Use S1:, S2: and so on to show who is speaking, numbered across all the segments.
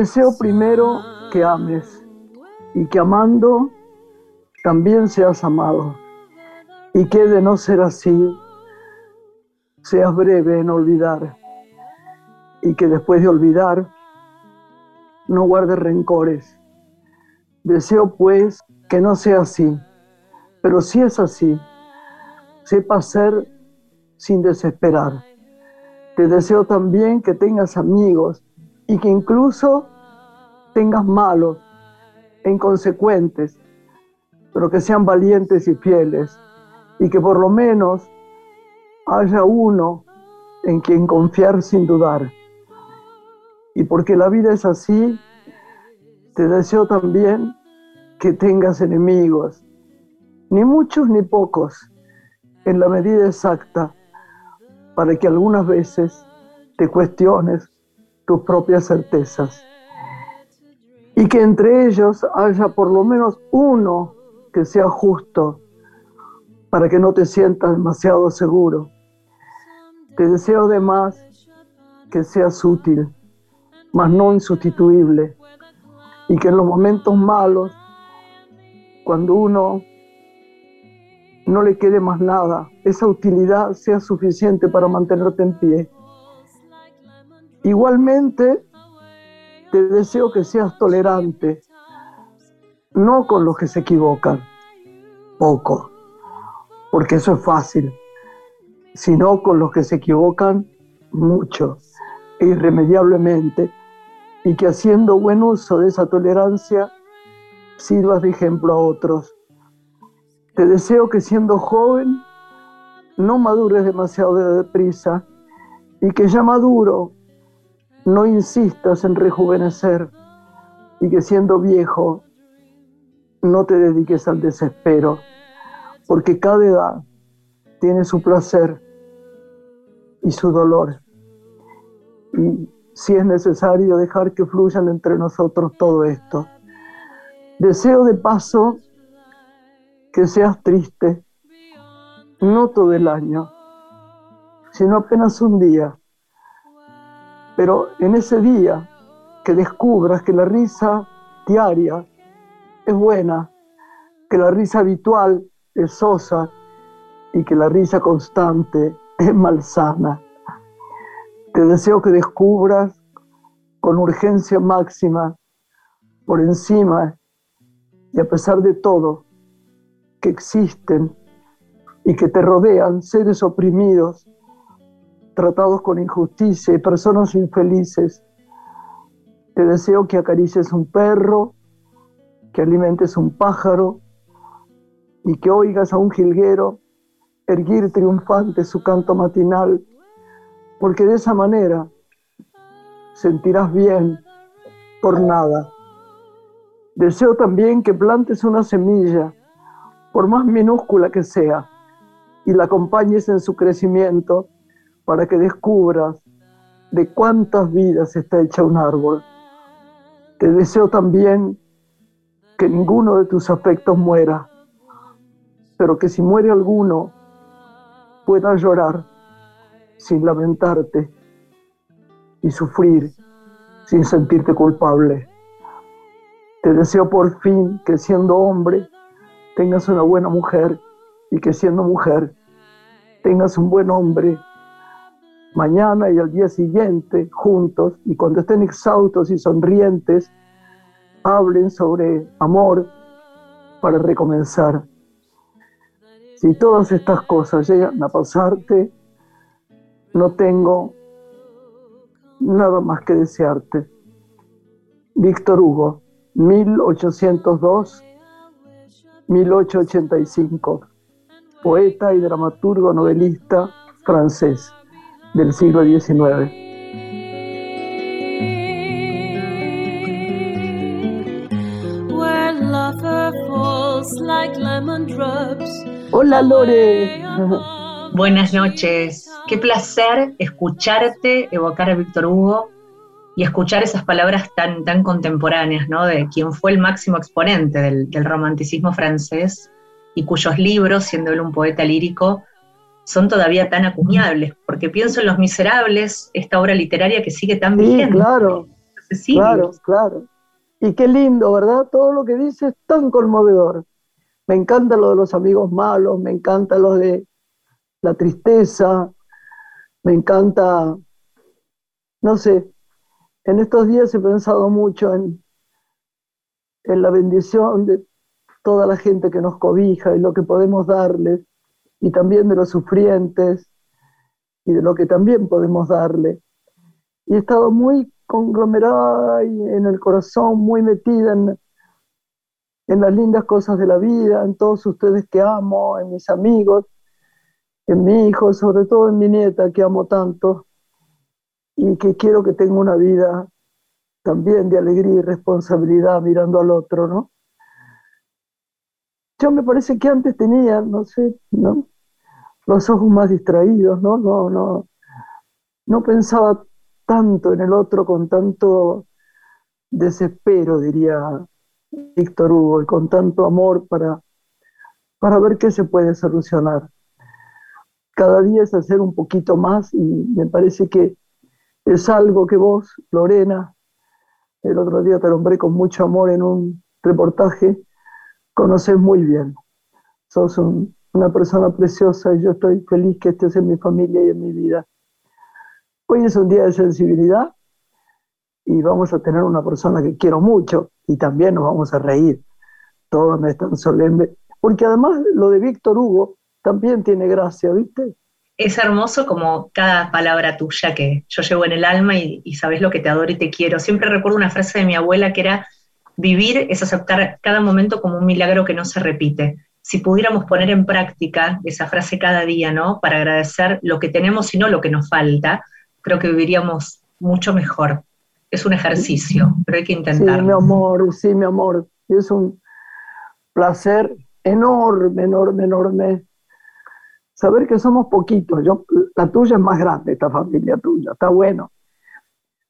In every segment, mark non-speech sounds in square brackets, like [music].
S1: Deseo primero que ames y que amando también seas amado y que de no ser así seas breve en olvidar y que después de olvidar no guardes rencores. Deseo pues que no sea así, pero si es así, sepa ser sin desesperar. Te deseo también que tengas amigos y que incluso tengas malos e inconsecuentes, pero que sean valientes y fieles y que por lo menos haya uno en quien confiar sin dudar. Y porque la vida es así, te deseo también que tengas enemigos, ni muchos ni pocos, en la medida exacta, para que algunas veces te cuestiones tus propias certezas. Y que entre ellos haya por lo menos uno que sea justo, para que no te sientas demasiado seguro. Te deseo además que seas útil, mas no insustituible, y que en los momentos malos, cuando uno no le quede más nada, esa utilidad sea suficiente para mantenerte en pie. Igualmente, te deseo que seas tolerante, no con los que se equivocan, poco, porque eso es fácil, sino con los que se equivocan mucho e irremediablemente, y que haciendo buen uso de esa tolerancia, sirvas de ejemplo a otros. Te deseo que siendo joven no madures demasiado deprisa y que ya maduro no insistas en rejuvenecer y que siendo viejo no te dediques al desespero, porque cada edad tiene su placer y su dolor. Y si es necesario dejar que fluyan entre nosotros todo esto. Deseo de paso que seas triste, no todo el año, sino apenas un día. Pero en ese día que descubras que la risa diaria es buena, que la risa habitual es sosa y que la risa constante es malsana. Te deseo que descubras con urgencia máxima, por encima y a pesar de todo, que existen y que te rodean seres oprimidos, tratados con injusticia y personas infelices. Te deseo que acaricies un perro, que alimentes un pájaro y que oigas a un jilguero erguir triunfante su canto matinal, porque de esa manera sentirás bien por nada. Deseo también que plantes una semilla, por más minúscula que sea, y la acompañes en su crecimiento para que descubras de cuántas vidas está hecha un árbol. Te deseo también que ninguno de tus afectos muera, pero que si muere alguno, puedas llorar sin lamentarte y sufrir sin sentirte culpable. Te deseo por fin que siendo hombre tengas una buena mujer y que siendo mujer tengas un buen hombre mañana y al día siguiente juntos y cuando estén exhaustos y sonrientes hablen sobre amor para recomenzar. Si todas estas cosas llegan a pasarte, no tengo nada más que desearte. Víctor Hugo, 1802-1885, poeta y dramaturgo novelista francés del siglo XIX. Hola Lore. [laughs]
S2: Buenas noches. Qué placer escucharte evocar a Víctor Hugo y escuchar esas palabras tan, tan contemporáneas, ¿no? De quien fue el máximo exponente del, del romanticismo francés y cuyos libros, siendo él un poeta lírico, son todavía tan acuñables, porque pienso en Los Miserables, esta obra literaria que sigue tan
S1: sí, claro. Claro, claro. Y qué lindo, ¿verdad? Todo lo que dice es tan conmovedor. Me encanta lo de los amigos malos, me encanta lo de la tristeza, me encanta, no sé, en estos días he pensado mucho en, en la bendición de toda la gente que nos cobija y lo que podemos darles, y también de los sufrientes y de lo que también podemos darle. Y he estado muy conglomerada y en el corazón, muy metida en, en las lindas cosas de la vida, en todos ustedes que amo, en mis amigos, en mi hijo, sobre todo en mi nieta que amo tanto y que quiero que tenga una vida también de alegría y responsabilidad mirando al otro, ¿no? Yo me parece que antes tenía, no sé, ¿no? Los ojos más distraídos, ¿no? No, no, no pensaba tanto en el otro con tanto desespero, diría Víctor Hugo, y con tanto amor para, para ver qué se puede solucionar. Cada día es hacer un poquito más y me parece que es algo que vos, Lorena, el otro día te nombré con mucho amor en un reportaje, conoces muy bien. Sos un, una persona preciosa y yo estoy feliz que estés en mi familia y en mi vida. Hoy es un día de sensibilidad y vamos a tener una persona que quiero mucho y también nos vamos a reír. Todo no es tan solemne. Porque además lo de Víctor Hugo también tiene gracia, ¿viste?
S2: Es hermoso como cada palabra tuya que yo llevo en el alma y, y sabes lo que te adoro y te quiero. Siempre recuerdo una frase de mi abuela que era, vivir es aceptar cada momento como un milagro que no se repite si pudiéramos poner en práctica esa frase cada día, ¿no? Para agradecer lo que tenemos y no lo que nos falta, creo que viviríamos mucho mejor. Es un ejercicio, pero hay que intentarlo.
S1: Sí, mi amor, sí, mi amor. Es un placer enorme, enorme, enorme saber que somos poquitos. Yo, la tuya es más grande, esta familia tuya, está bueno.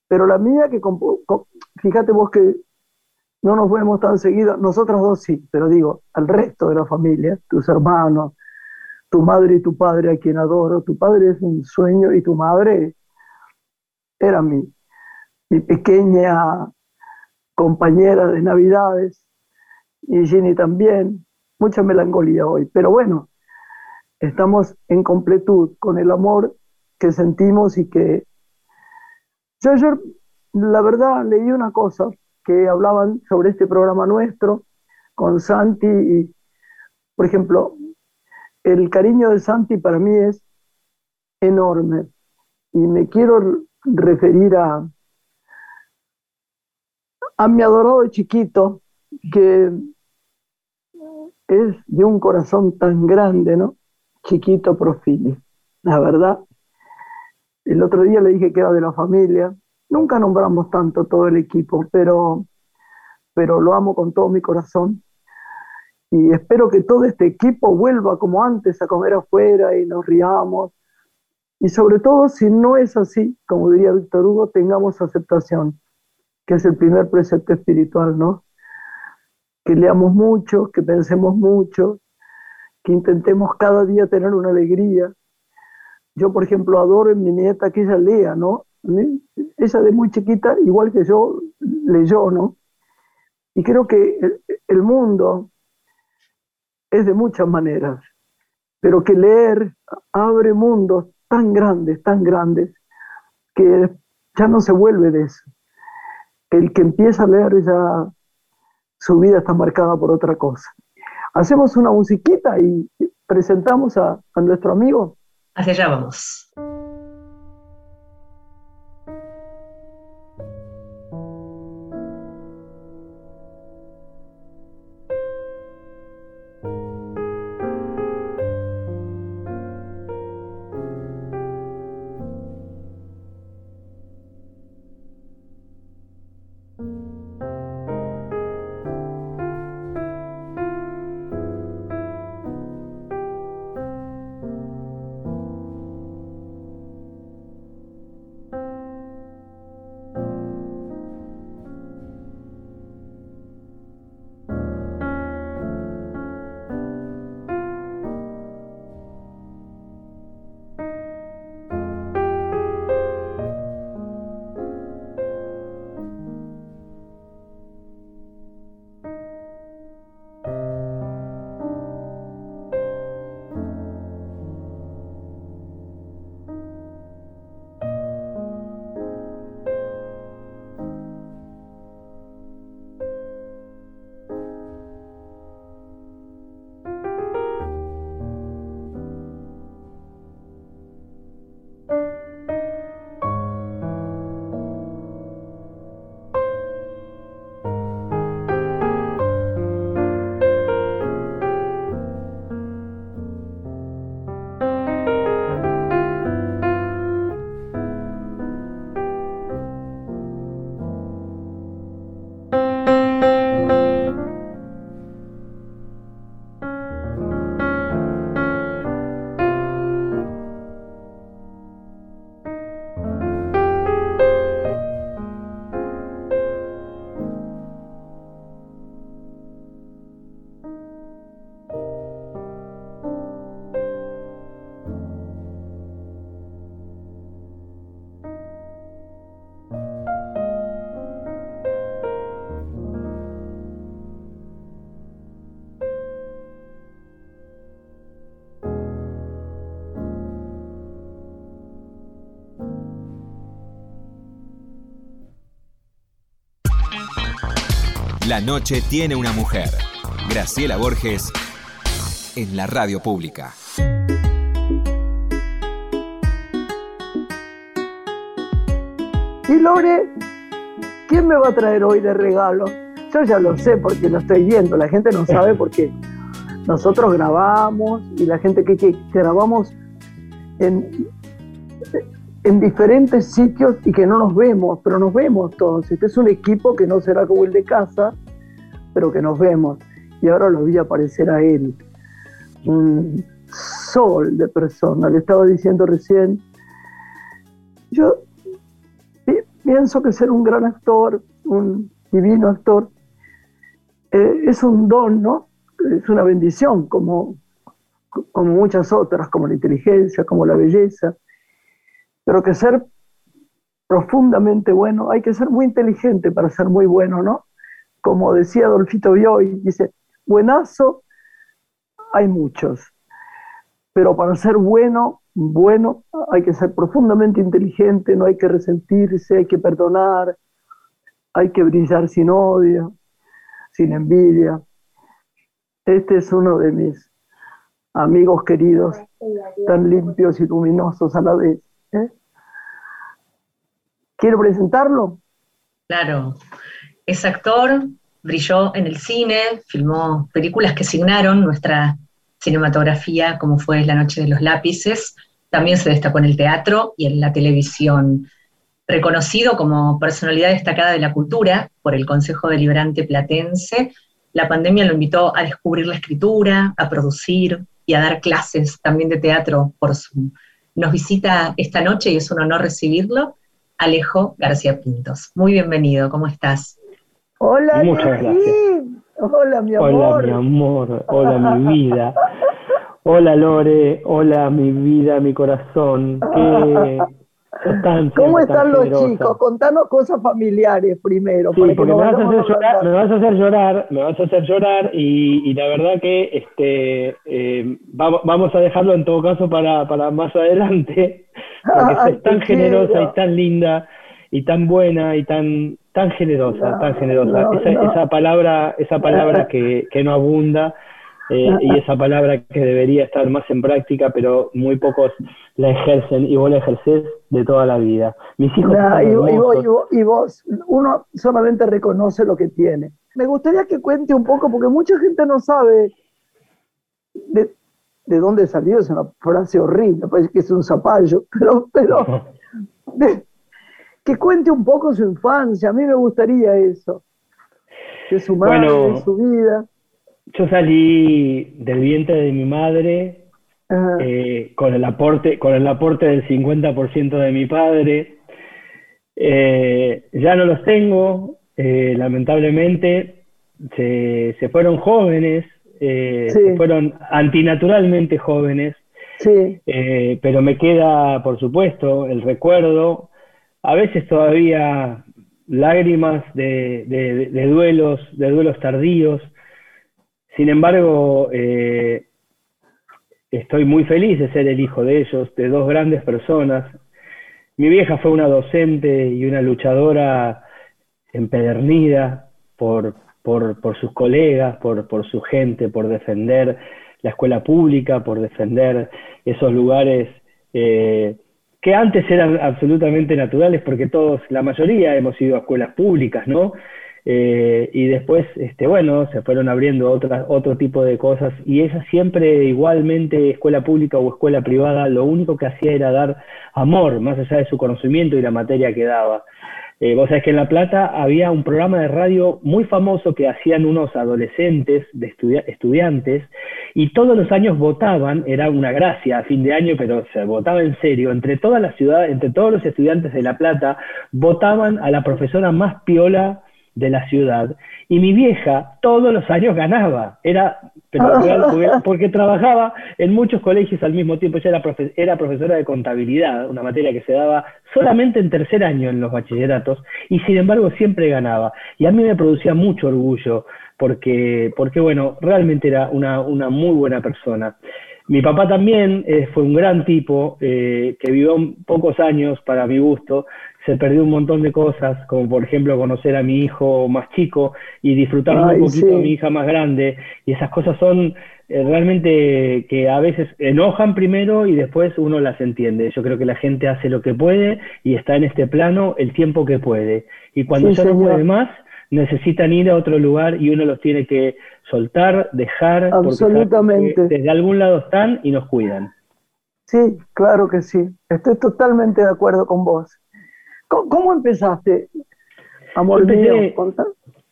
S1: Pero la mía, que fíjate vos que no nos vemos tan seguido, nosotros dos sí, pero digo, al resto de la familia, tus hermanos, tu madre y tu padre a quien adoro, tu padre es un sueño y tu madre era mi, mi pequeña compañera de navidades y Ginny también, mucha melancolía hoy, pero bueno, estamos en completud con el amor que sentimos y que yo ayer, la verdad, leí una cosa hablaban sobre este programa nuestro con Santi y, por ejemplo, el cariño de Santi para mí es enorme y me quiero referir a, a mi adorado chiquito que es de un corazón tan grande, ¿no? Chiquito Profili, la verdad. El otro día le dije que era de la familia Nunca nombramos tanto todo el equipo, pero, pero lo amo con todo mi corazón. Y espero que todo este equipo vuelva como antes a comer afuera y nos riamos. Y sobre todo, si no es así, como diría Víctor Hugo, tengamos aceptación, que es el primer precepto espiritual, ¿no? Que leamos mucho, que pensemos mucho, que intentemos cada día tener una alegría. Yo, por ejemplo, adoro en mi nieta que ella lea, ¿no? Ella de muy chiquita, igual que yo, leyó, ¿no? Y creo que el, mundo es de muchas maneras, pero que leer abre mundos tan grandes, tan grandes, que ya no se vuelve de eso. El que empieza a leer ya su vida está marcada por otra cosa. Hacemos una musiquita y presentamos a, a nuestro amigo.
S2: Hacia allá vamos.
S3: La noche tiene una mujer. Graciela Borges en la radio pública.
S1: Y Lore, ¿quién me va a traer hoy de regalo? Yo ya lo sé porque lo estoy viendo, la gente no sabe porque nosotros grabamos y la gente que, que grabamos en, en diferentes sitios y que no nos vemos, pero nos vemos todos. Este es un equipo que no será como el de casa, pero que nos vemos. Y ahora lo vi aparecer a él, un sol de persona. Le estaba diciendo recién, yo pienso que ser un gran actor, un divino actor, eh, es un don, ¿no? Es una bendición, como, como muchas otras, como la inteligencia, como la belleza pero que ser profundamente bueno, hay que ser muy inteligente para ser muy bueno, ¿no? Como decía Adolfito Bioy, dice, buenazo hay muchos, pero para ser bueno, bueno, hay que ser profundamente inteligente, no hay que resentirse, hay que perdonar, hay que brillar sin odio, sin envidia. Este es uno de mis amigos queridos, tan limpios y luminosos a la vez. ¿eh? ¿Quiero presentarlo?
S2: Claro, es actor, brilló en el cine, filmó películas que signaron nuestra cinematografía, como fue La Noche de los Lápices, también se destacó en el teatro y en la televisión. Reconocido como personalidad destacada de la cultura por el Consejo Deliberante Platense, la pandemia lo invitó a descubrir la escritura, a producir y a dar clases también de teatro por Zoom. Nos visita esta noche y es un honor recibirlo Alejo García Pintos. Muy bienvenido, ¿cómo estás?
S1: Hola,
S4: Muchas gracias.
S1: Hola, mi amor.
S4: Hola, mi amor. Hola, mi vida. Hola, Lore. Hola, mi vida, mi corazón. Qué
S1: ¿Cómo están los chicos? Contanos cosas familiares primero.
S4: Sí, porque me vas, a hacer llorar, me vas a hacer llorar, me vas a hacer llorar y, la verdad que este eh, vamos, vamos a dejarlo en todo caso para, para más [laughs] adelante, porque es tan generosa y tan linda y tan buena y tan tan generosa, tan generosa. esa, esa palabra, esa palabra que, que no abunda eh, y esa palabra que debería estar más en práctica, pero muy pocos la ejercen y vos la ejercés de toda la vida.
S1: Mis hijos. y, vos, uno solamente reconoce lo que tiene. Me gustaría que cuente un poco, porque mucha gente no sabe de, dónde salió, es una frase horrible, parece que es un zapallo, [laughs] pero, pero que cuente un poco su infancia, a mí me gustaría eso, de su madre, de su vida.
S4: Yo salí del vientre de mi madre eh, con el aporte con el aporte del 50% de mi padre. Eh, ya no los tengo, eh, lamentablemente. Se, se, fueron jóvenes, se fueron antinaturalmente jóvenes. Sí. pero me queda, por supuesto, el recuerdo, a veces todavía lágrimas de, de duelos, de duelos tardíos, sin embargo, eh, estoy muy feliz de ser el hijo de ellos, de dos grandes personas. Mi vieja fue una docente y una luchadora empedernida por, por, sus colegas, por, por su gente, por defender la escuela pública, por defender esos lugares eh, que antes eran absolutamente naturales, porque todos, la mayoría hemos ido a escuelas públicas, ¿no? Eh, y después, este, bueno, se fueron abriendo otras, otro tipo de cosas y ella siempre igualmente, escuela pública o escuela privada, lo único que hacía era dar amor, más allá de su conocimiento y la materia que daba. Eh, vos sabés que en La Plata había un programa de radio muy famoso que hacían unos adolescentes, de estudiantes, y todos los años votaban, era una gracia a fin de año, pero se votaba en serio, entre toda la ciudad, entre todos los estudiantes de La Plata, votaban a la profesora más piola de la ciudad. Y mi vieja todos los años ganaba, era [laughs] porque, trabajaba en muchos colegios al mismo tiempo, ella era, era profesora de contabilidad, una materia que se daba solamente en tercer año en los bachilleratos y sin embargo siempre ganaba. Y a mí me producía mucho orgullo porque, porque bueno, realmente era una, una muy buena persona. Mi papá también eh, fue un gran tipo, eh, que vivió pocos años para mi gusto, se perdió un montón de cosas, como por ejemplo conocer a mi hijo más chico y disfrutar un poquito a mi hija más grande, y esas cosas son eh, realmente que a veces enojan primero y después uno las entiende. Yo creo que la gente hace lo que puede y está en este plano el tiempo que puede, y cuando ya no puede más, necesitan ir a otro lugar y uno los tiene que soltar, dejar,
S1: Absolutamente.
S4: desde algún lado están y nos cuidan.
S1: Sí, claro que sí. Estoy totalmente de acuerdo con vos. ¿Cómo, empezaste, amor
S4: yo empecé,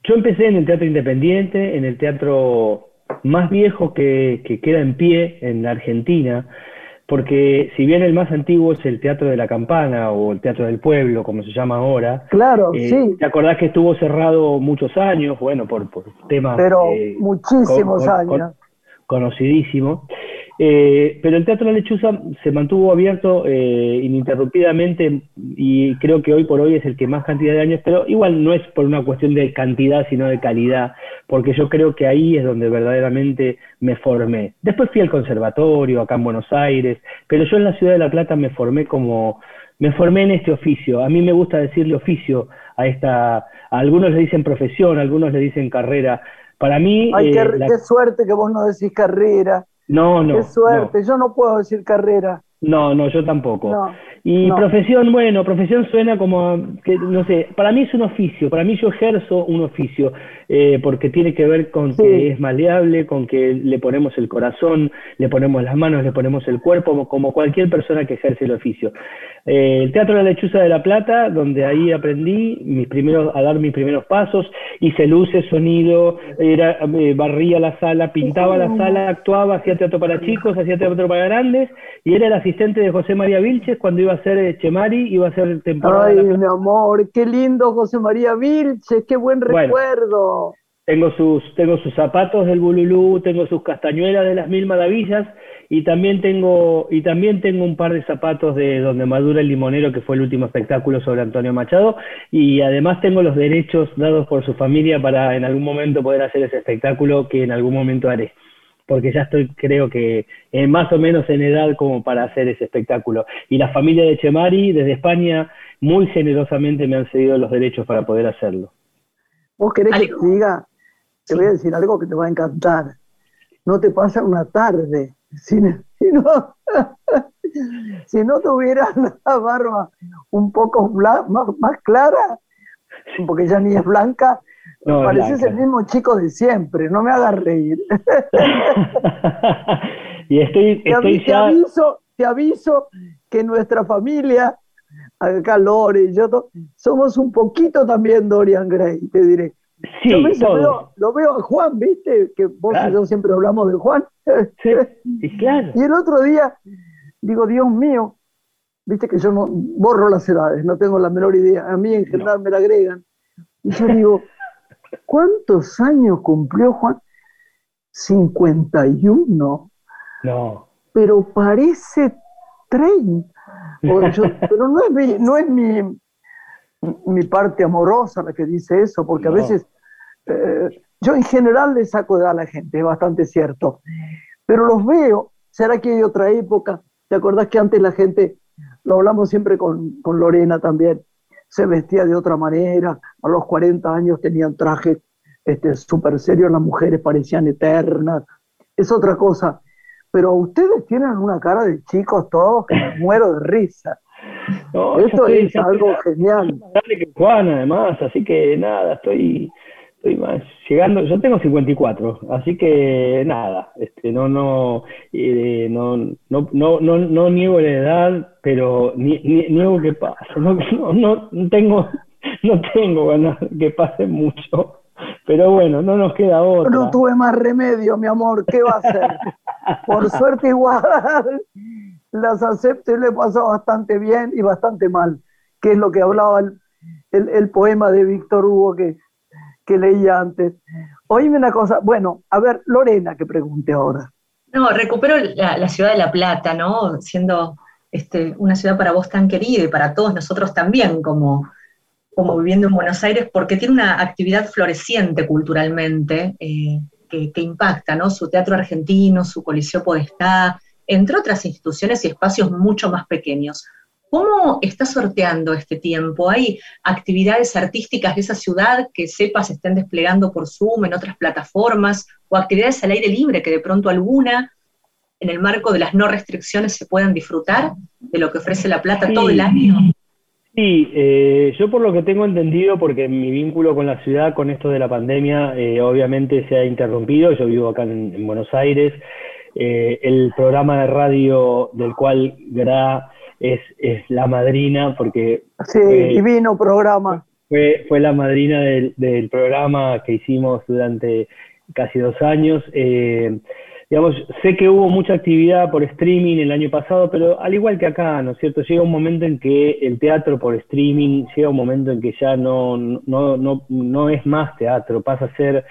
S4: Yo empecé en el teatro independiente, en el teatro más viejo que, que queda en pie en la Argentina, porque si bien el más antiguo es el Teatro de la Campana o el Teatro del Pueblo, como se llama ahora,
S1: claro, eh, sí.
S4: ¿te acordás que estuvo cerrado muchos años? Bueno, por, por temas...
S1: Pero eh, muchísimos años.
S4: conocidísimo. Eh, pero el Teatro la Lechuza se mantuvo abierto eh, ininterrumpidamente y creo que hoy por hoy es el que más cantidad de años, pero igual no es por una cuestión de cantidad, sino de calidad, porque yo creo que ahí es donde verdaderamente me formé. Después fui al conservatorio acá en Buenos Aires, pero yo en la ciudad de La Plata me formé como, me formé en este oficio. A mí me gusta decirle oficio a esta, a algunos le dicen profesión, a algunos le dicen carrera. Para mí...
S1: Ay, qué, eh, qué suerte que vos no decís carrera.
S4: No, no.
S1: Qué suerte, yo no puedo decir carrera.
S4: No, no, yo tampoco. Y profesión, bueno, profesión suena como, que, no sé, para mí es un oficio, para mí yo ejerzo un oficio, eh, porque tiene que ver con que es maleable, con que le ponemos el corazón, le ponemos las manos, le ponemos el cuerpo, como cualquier persona que ejerce el oficio. Eh, el Teatro de la Lechuza de la Plata, donde ahí aprendí mis primeros, a dar mis primeros pasos, hice luces, sonido, era, eh, barría la sala, pintaba la sala, actuaba, hacía teatro para chicos, hacía teatro para grandes, y era la asistente de José María Vilches cuando iba a ser eh, Chemari, iba a ser temporada.
S1: Ay, mi amor, qué lindo José María Vilches, qué buen recuerdo.
S4: Tengo sus, tengo sus zapatos del Bululú, tengo sus castañuelas de las mil maravillas y también tengo, y también tengo un par de zapatos de donde madura el limonero, que fue el último espectáculo sobre Antonio Machado, y además tengo los derechos dados por su familia para en algún momento poder hacer ese espectáculo que en algún momento haré porque ya estoy, creo que, eh, más o menos en edad como para hacer ese espectáculo. Y la familia de Chemari, desde España, muy generosamente me han cedido los derechos para poder hacerlo.
S1: ¿Vos querés que te diga? Te voy a decir algo que te va a encantar. No te pasa una tarde [laughs] si, no, [laughs] si no tuvieras la barba un poco más, más clara, porque ya ni es blanca, Pareces el mismo chico de siempre, no me hagas reír. [laughs]
S4: y estoy,
S1: te, aviso, te aviso que nuestra familia, acá Lore y yo, somos un poquito también Dorian Gray, te diré.
S4: Sí,
S1: yo veo, lo veo a Juan, ¿viste? Que vos y yo siempre hablamos de Juan.
S4: Sí, claro.
S1: y el otro día, digo, Dios mío, viste que yo no borro las edades, no tengo la menor idea. A mí en general me la agregan. Y yo digo, ¿Cuántos años cumplió Juan? 51.
S4: No.
S1: Pero parece 30. [laughs] pero no es, mi, no es mi, mi, parte amorosa la que dice eso, porque a veces eh, yo en general le saco de a la gente, es bastante cierto. Pero los veo, ¿será que hay otra época? ¿Te acordás que antes la gente, lo hablamos siempre con, con Lorena también, se vestía de otra manera, a los 40 años tenían trajes este, súper serios, las mujeres parecían eternas, es otra cosa. Pero ustedes tienen una cara de chicos todos que me muero de risa. Esto es algo genial.
S4: Juan, además, así que nada, estoy, estoy más llegando. Yo tengo 54, así que nada, este, no, no, eh, no, no, no, no, no, niego la edad, pero ni, niego que pase. [laughs] No, no, no tengo, no tengo ganas que pase mucho. Pero bueno, no nos queda otra.
S1: No tuve más remedio, mi amor, ¿qué va a hacer? Por [laughs] suerte igual las acepto y le pasó bastante bien y bastante mal, que es lo que hablaba el, poema de Víctor Hugo que, que leía antes. Oíme una cosa, bueno, a ver, Lorena, que pregunte ahora.
S2: No, recupero la, ciudad de La Plata, ¿no? Siendo este, una ciudad para vos tan querida y para todos nosotros también, como, como viviendo en Buenos Aires, porque tiene una actividad floreciente culturalmente eh, que, impacta, ¿no? Su teatro argentino, su Coliseo Podestá, entre otras instituciones y espacios mucho más pequeños. ¿Cómo está sorteando este tiempo? ¿Hay actividades artísticas de esa ciudad que sepas estén desplegando por Zoom en otras plataformas o actividades al aire libre que de pronto alguna en el marco de las no restricciones se puedan disfrutar de lo que ofrece La Plata todo el año?
S4: Sí, eh, yo por lo que tengo entendido, porque mi vínculo con la ciudad, con esto de la pandemia, eh, obviamente se ha interrumpido, yo vivo acá en, Buenos Aires, eh, el programa de radio del cual Gra es, es la madrina, porque...
S1: Sí, divino programa.
S4: Fue, fue la madrina del, del, programa que hicimos durante casi dos años. Eh, digamos, sé que hubo mucha actividad por streaming el año pasado, pero al igual que acá, ¿no es cierto? Llega un momento en que el teatro por streaming, llega un momento en que ya no, no, no, no es más teatro, pasa a ser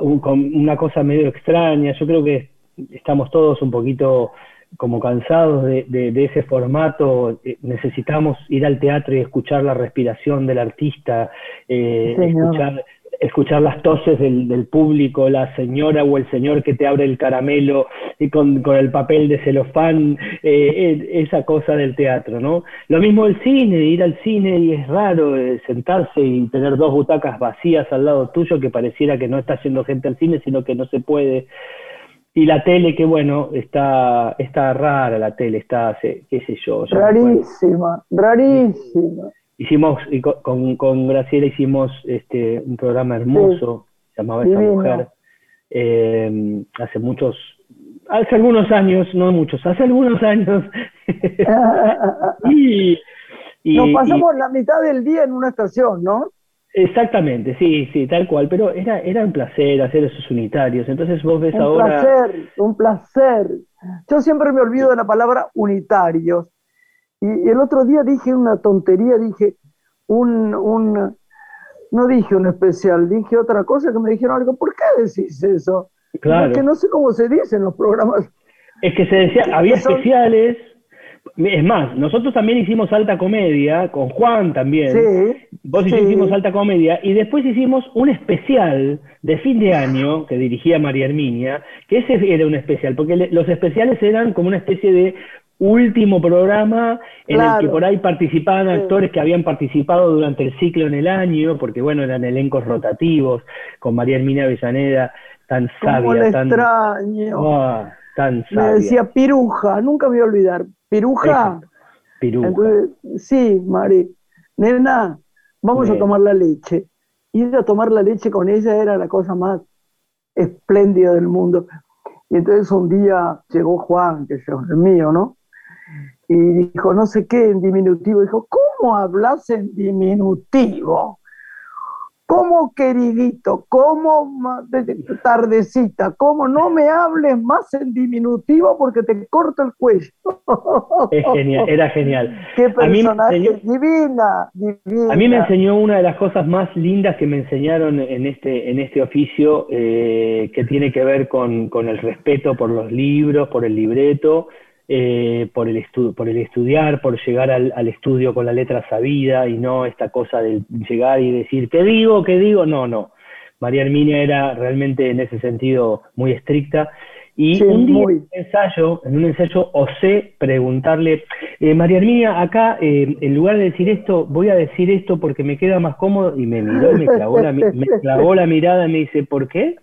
S4: una cosa medio extraña. Yo creo que estamos todos un poquito como cansados de, de, ese formato, eh, necesitamos ir al teatro y escuchar la respiración del artista, eh, escuchar escuchar las toses del, público, la señora o el señor que te abre el caramelo y con, el papel de celofán, eh, esa cosa del teatro, ¿no? Lo mismo el cine, ir al cine y es raro sentarse y tener dos butacas vacías al lado tuyo que pareciera que no está yendo gente al cine, sino que no se puede. Y la tele, que bueno, está, está rara la tele, está, qué sé yo.
S1: Rarísima, rarísima
S4: hicimos, con, con Graciela hicimos este, un programa hermoso, se llamaba Esa Mujer, eh, hace muchos, hace algunos años, no muchos, hace algunos años. [laughs] [laughs]
S1: y, Nos pasamos la mitad del día en una estación, ¿no?
S4: Exactamente, sí, sí, tal cual, pero era, era un placer hacer esos unitarios, entonces vos ves ahora...
S1: Un placer, un placer. Yo siempre me olvido de la palabra unitarios, y el otro día dije una tontería, dije un, un, no dije un especial, dije otra cosa que me dijeron algo, ¿por qué decís eso? Claro. que no sé cómo se dice en los programas.
S4: Es que se decía, había especiales, es más, nosotros también hicimos alta comedia, con Juan también. Sí, Vos yo hicimos alta comedia, y después hicimos un especial de fin de año que dirigía María Herminia, que ese era un especial, porque los especiales eran como una especie de último programa en el que por ahí participaban actores que habían participado durante el ciclo en el año, porque bueno, eran elencos rotativos, con María Hermina Avellaneda, tan sabia, tan,
S1: extraño. Ah, tan sabia. Me decía Piruja, nunca me voy a olvidar. Piruja. Piruja. sí, Mari, nena, vamos a tomar la leche. Ir a tomar la leche con ella era la cosa más espléndida del mundo. Y entonces un día llegó Juan, que es el mío, ¿no? y dijo no sé qué en diminutivo. Dijo, ¿cómo hablas en diminutivo? ¿Cómo queridito? ¿Cómo tardecita? ¿Cómo no me hables más en diminutivo porque te corto el cuello? [laughs]
S4: Es genial, era genial.
S1: Qué personaje divina, divina.
S4: A mí me enseñó una de las cosas más lindas que me enseñaron en este, en este oficio, eh, que tiene que ver con, con el respeto por los libros, por el libreto, eh, por, el por el estudiar, por llegar al, estudio con la letra sabida y no esta cosa de llegar y decir, ¿qué digo? ¿Qué digo? No, no. María Herminia era realmente en ese sentido muy estricta. Y un día en un ensayo, en un ensayo osé preguntarle, eh, María Herminia, acá eh, en lugar de decir esto, voy a decir esto porque me queda más cómodo, y me miró y me clavó la, me clavó la mirada y me dice, ¿por qué?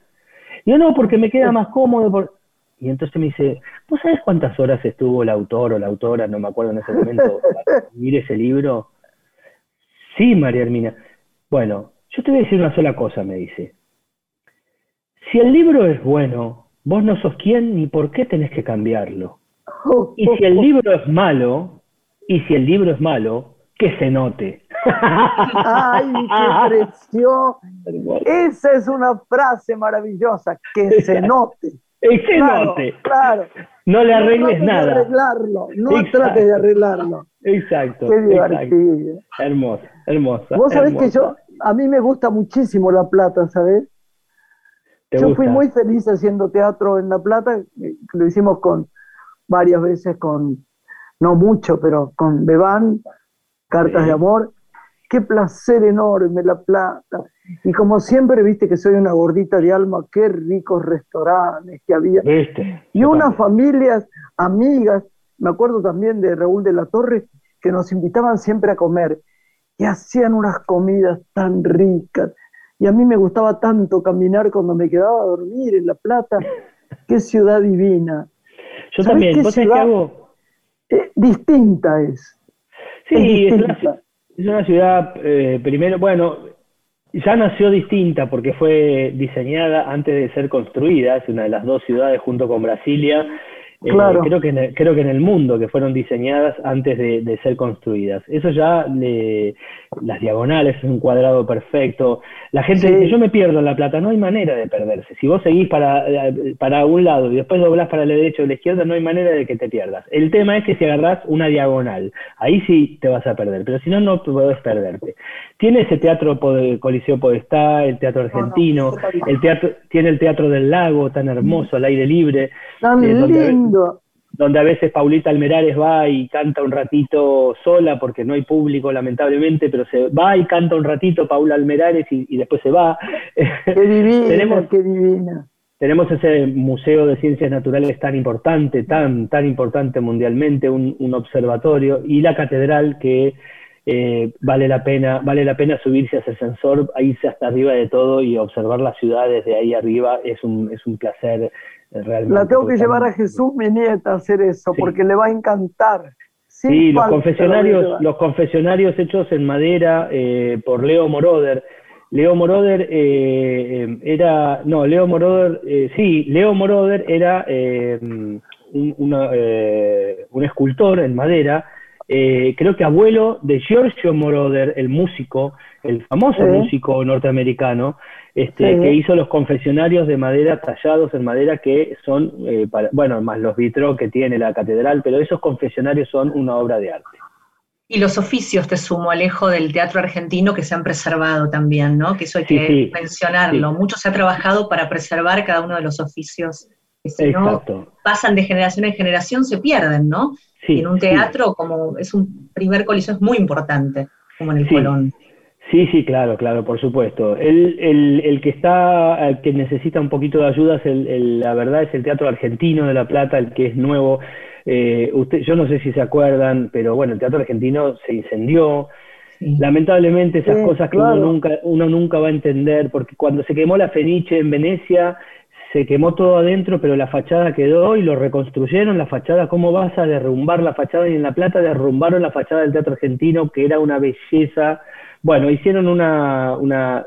S4: Yo no, porque me queda [laughs] más cómodo. Por... Y entonces me dice, ¿vos sabés cuántas horas estuvo el autor o la autora, no me acuerdo en ese momento, [laughs] para escribir ese libro? Sí, María Hermina. Bueno, yo te voy a decir una sola cosa, me dice. Si el libro es bueno, vos no sos quién ni por qué tenés que cambiarlo. [laughs] Y si el libro es malo, y si el libro es malo, que se note. [laughs]
S1: ¡Ay, qué precioso! Esa es una frase maravillosa, que se note.
S4: Excelente.
S1: Claro,
S4: No le arregles no nada.
S1: De arreglarlo, no trates de arreglarlo.
S4: Exacto.
S1: Qué divertido.
S4: Hermosa, hermosa.
S1: Vos sabés que yo, a mí me gusta muchísimo La Plata, ¿sabés? Yo fui muy feliz haciendo teatro en La Plata, lo hicimos con varias veces con, no mucho, pero con Bebán, Cartas de Amor. qué placer enorme La Plata. Y como siempre, viste que soy una gordita de alma, qué ricos restaurantes que había. Y unas familias, amigas, me acuerdo también de Raúl de la Torre, que nos invitaban siempre a comer y hacían unas comidas tan ricas. Y a mí me gustaba tanto caminar cuando me quedaba a dormir en La Plata. [laughs] Qué ciudad divina.
S4: Yo también, ¿vos ciudad,
S1: eh, distinta es.
S4: Sí, es, una ciudad, eh, primero, bueno, ya nació distinta porque fue diseñada antes de ser construida, es una de las dos ciudades junto con Brasilia eh, creo, que en el, creo que en el mundo que fueron diseñadas antes de, ser construidas. Eso ya, las diagonales, es un cuadrado perfecto. La gente dice, yo me pierdo en La Plata, no hay manera de perderse. Si vos seguís para, para un lado y después doblás para la derecha o la izquierda, no hay manera de que te pierdas. El tema es que si agarrás una diagonal, ahí sí te vas a perder, pero si no, no podés perderte. Tiene ese teatro Coliseo Podestá, el teatro argentino, el teatro, tiene el teatro del lago tan hermoso, al aire libre.
S1: Eh,
S4: donde, a veces Paulita Almerares va y canta un ratito sola porque no hay público lamentablemente, pero se va y canta un ratito Paula Almerares y, después se va.
S1: Qué [laughs] divina, tenemos, qué divina.
S4: Tenemos ese museo de ciencias naturales tan importante, tan, tan importante mundialmente, un, un observatorio, y la catedral que eh, vale la pena, vale la pena subirse a ese sensor, irse hasta arriba de todo y observar la ciudad desde ahí arriba, es un, es un placer realmente.
S1: La tengo que llevar a Jesús, mi nieta, a hacer eso, porque le va a encantar.
S4: sí, los confesionarios, los confesionarios hechos en madera eh, por Leo Moroder. Leo Moroder era, no, Leo Moroder, sí, Leo Moroder era un, un escultor en madera eh, creo que abuelo de Giorgio Moroder, el músico, el famoso músico norteamericano, este, que hizo los confesionarios de madera tallados en madera que son, eh, bueno, más los vitros que tiene la catedral, pero esos confesionarios son una obra de arte.
S2: Y los oficios, te sumo, Alejo, del teatro argentino que se han preservado también, ¿no? Que eso hay que mencionarlo. Mucho se ha trabajado para preservar cada uno de los oficios que si no pasan de generación en generación se pierden, ¿no? en un teatro, como es un primer coliseo, es muy importante, como en el Colón.
S4: Sí, sí, claro, claro, por supuesto. El, el, el que está, el que necesita un poquito de ayuda, es el, la verdad, es el Teatro Argentino de La Plata, el que es nuevo. Eh, usted, yo no sé si se acuerdan, pero bueno, el Teatro Argentino se incendió. Lamentablemente esas cosas que uno, nunca, uno nunca va a entender, porque cuando se quemó la Feniche en Venecia, se quemó todo adentro, pero la fachada quedó y lo reconstruyeron. La fachada, ¿cómo vas a derrumbar la fachada? Y en La Plata derrumbaron la fachada del Teatro Argentino, que era una belleza. Bueno, hicieron una, una,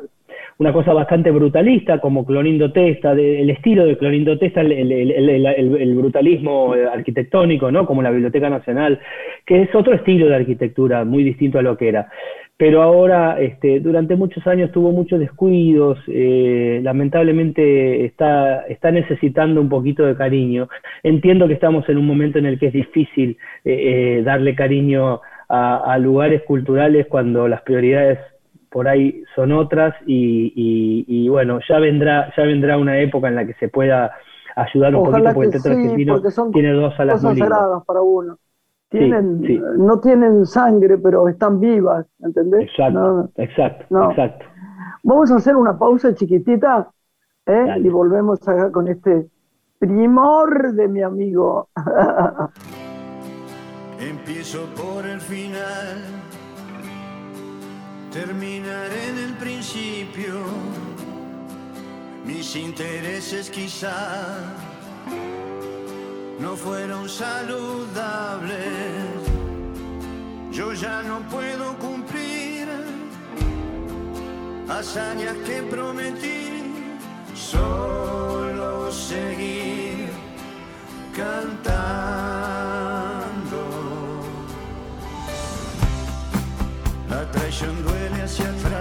S4: una cosa bastante brutalista, como Clorindo Testa, el estilo de Clorindo Testa, el, brutalismo arquitectónico, ¿no? Como la Biblioteca Nacional, que es otro estilo de arquitectura, muy distinto a lo que era pero ahora este, durante muchos años tuvo muchos descuidos, eh, lamentablemente está, está necesitando un poquito de cariño. Entiendo que estamos en un momento en el que es difícil eh, eh, darle cariño a, lugares culturales cuando las prioridades por ahí son otras y, bueno, ya vendrá, ya vendrá una época en la que se pueda ayudar un poquito porque el teatro argentino tiene dos salas
S1: muy para uno tienen, no tienen sangre, pero están vivas, ¿entendés?
S4: Exacto, exacto, exacto.
S1: Vamos a hacer una pausa chiquitita ¿eh? y volvemos acá con este primor de mi amigo. [laughs]
S5: Empiezo por el final, terminaré en el principio, mis intereses quizá no fueron saludables. Yo ya no puedo cumplir hazañas que prometí, solo seguir Traición duele hacia atrás,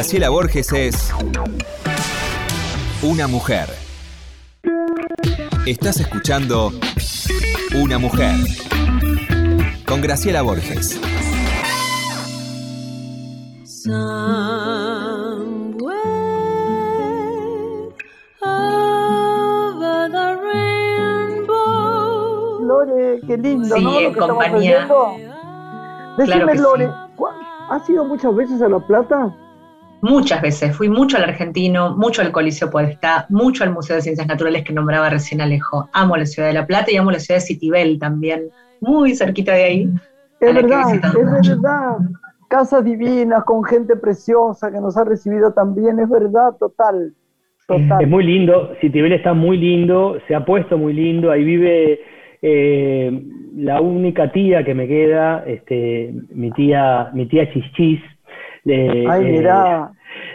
S3: Graciela Borges es una mujer. Estás escuchando Una mujer con Graciela Borges.
S1: Lore, qué lindo,
S2: Sí,
S1: ¿no? Lo que
S2: compañía.
S1: Decime,
S2: Claro que
S1: Lore,
S2: sí.
S1: ¿cu- ¿has ido muchas veces a La Plata?
S2: Muchas veces, fui mucho al argentino, mucho al Coliseo Podestá, mucho al Museo de Ciencias Naturales que nombraba recién Alejo. Amo la ciudad de La Plata y amo la ciudad de Citibel también, muy cerquita de ahí.
S1: Es verdad, es verdad. Casas divinas, con gente preciosa que nos ha recibido también, es verdad, total. Total.
S4: Es muy lindo, Citibel está muy lindo, se ha puesto muy lindo, ahí vive eh, la única tía que me queda, este, mi tía, mi tía Chichis. Le,
S1: Ay,
S4: eh,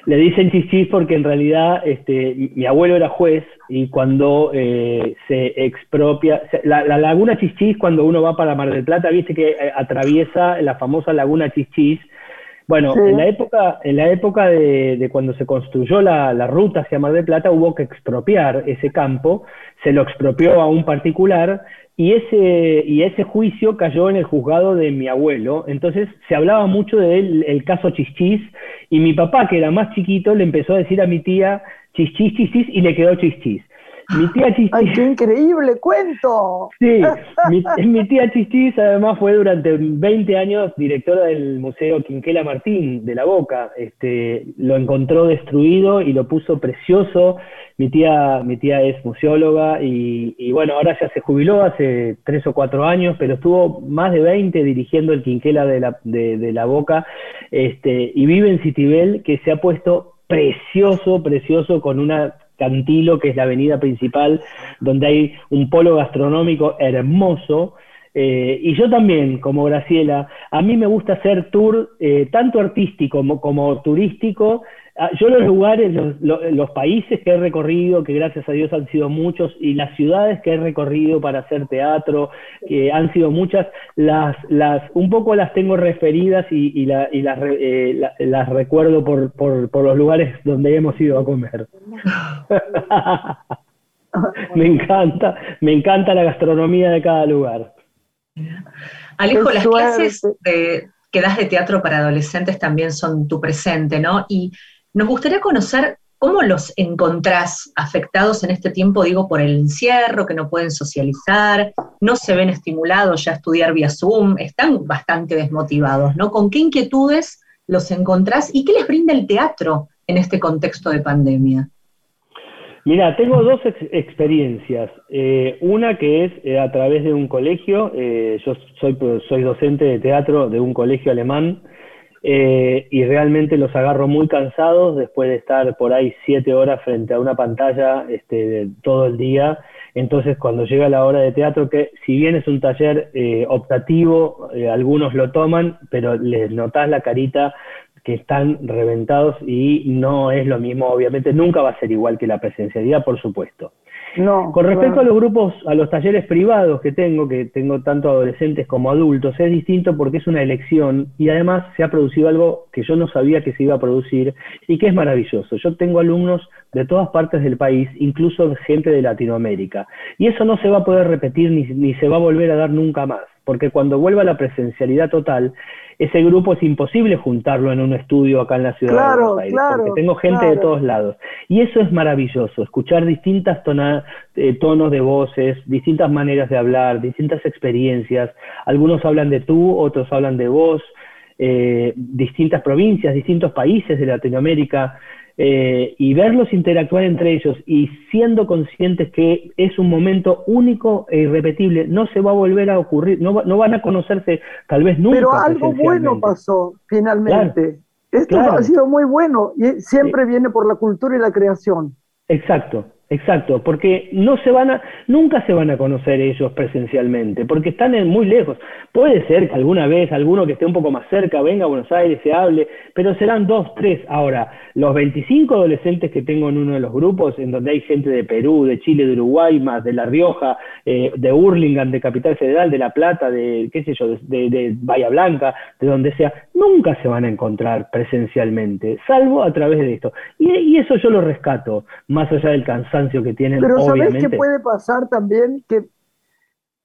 S4: le dicen Chichis porque en realidad este, mi- abuelo era juez y cuando eh, se expropia, la, la laguna Chichis, cuando uno va para Mar del Plata, viste que eh, atraviesa la famosa laguna Chichis. Bueno,
S1: Sí.
S4: en la época, en la época de, de cuando se construyó la, la ruta hacia Mar del Plata, hubo que expropiar ese campo, se lo expropió a un particular y ese, y ese juicio cayó en el juzgado de mi abuelo. Entonces se hablaba mucho del el caso Chichis y mi papá, que era más chiquito, le empezó a decir a mi tía Chichis, Chichis y le quedó Chichis. Mi tía Chichis.
S1: ¡Ay, qué increíble cuento!
S4: Sí, mi, mi tía Chichis además fue durante 20 años directora del Museo Quinquela Martín de la Boca. Este, lo encontró destruido y lo puso precioso. Mi tía, mi tía es museóloga y, y bueno, ahora ya se jubiló hace tres o cuatro años, pero estuvo más de 20 dirigiendo el Quinquela de la, de, de la Boca este, y vive en Citibel, que se ha puesto precioso, precioso, con una Cantilo, que es la avenida principal, donde hay un polo gastronómico hermoso. Eh, y yo también, como Graciela, a mí me gusta hacer tour eh, tanto artístico como, como turístico. Ah, Yo los lugares, los, los- los países que he recorrido, que gracias a Dios han sido muchos, y las ciudades que he recorrido para hacer teatro, que han sido muchas, las, las, un poco las tengo referidas y, y, la- y las, re- eh, la- las recuerdo por, por, por los lugares donde hemos ido a comer. [laughs] me encanta, me encanta la gastronomía de cada lugar.
S2: Alejo, las clases de- que das de teatro para adolescentes también son tu presente, ¿no? Y nos gustaría conocer cómo los encontrás afectados en este tiempo, digo, por el encierro, que no pueden socializar, no se ven estimulados ya a estudiar vía Zoom, están bastante desmotivados, ¿no? ¿Con qué inquietudes los encontrás y qué les brinda el teatro en este contexto de pandemia?
S4: Mira, tengo dos ex- experiencias. Eh, una que es eh, a través de un colegio. eh, yo soy, soy docente de teatro de un colegio alemán eh, y realmente los agarro muy cansados después de estar por ahí siete horas frente a una pantalla este, todo el día. Entonces, cuando llega la hora de teatro, que si bien es un taller eh, optativo, eh, algunos lo toman, pero les notás la carita que están reventados y no es lo mismo, obviamente, nunca va a ser igual que la presencialidad, por supuesto.
S1: No.
S4: Con respecto a los grupos, a los talleres privados que tengo, que tengo tanto adolescentes como adultos, es distinto porque es una elección y además se ha producido algo que yo no sabía que se iba a producir y que es maravilloso. Yo tengo alumnos de todas partes del país, incluso gente de Latinoamérica. Y eso no se va a poder repetir ni, ni se va a volver a dar nunca más, porque cuando vuelva la presencialidad total, ese grupo es imposible juntarlo en un estudio acá en la ciudad de Buenos Aires,
S1: claro,
S4: porque tengo gente de todos lados. Y eso es maravilloso, escuchar distintas tona- eh, tonos de voces, distintas maneras de hablar, distintas experiencias. Algunos hablan de tú, otros hablan de vos. eh, distintas provincias, distintos países de Latinoamérica, eh, y verlos interactuar entre ellos y siendo conscientes que es un momento único e irrepetible, no se va a volver a ocurrir, no, no van a conocerse tal vez nunca.
S1: Pero algo bueno pasó finalmente. Esto ha sido muy bueno y siempre viene por la cultura y la creación.
S4: Exacto, Exacto, porque no se van a, nunca se van a conocer ellos presencialmente, porque están muy lejos. Puede ser que alguna vez alguno que esté un poco más cerca venga a Buenos Aires, se hable, pero serán dos, tres. Ahora, los 25 adolescentes que tengo en uno de los grupos, en donde hay gente de Perú, de Chile, de Uruguay, más de La Rioja, eh, de Hurlingham, de Capital Federal, de La Plata, de qué sé yo, de, de Bahía Blanca, de donde sea, nunca se van a encontrar presencialmente, salvo a través de esto. Y, y eso yo lo rescato, más allá del cansancio que tienen.
S1: Pero ¿sabés qué puede pasar también? Que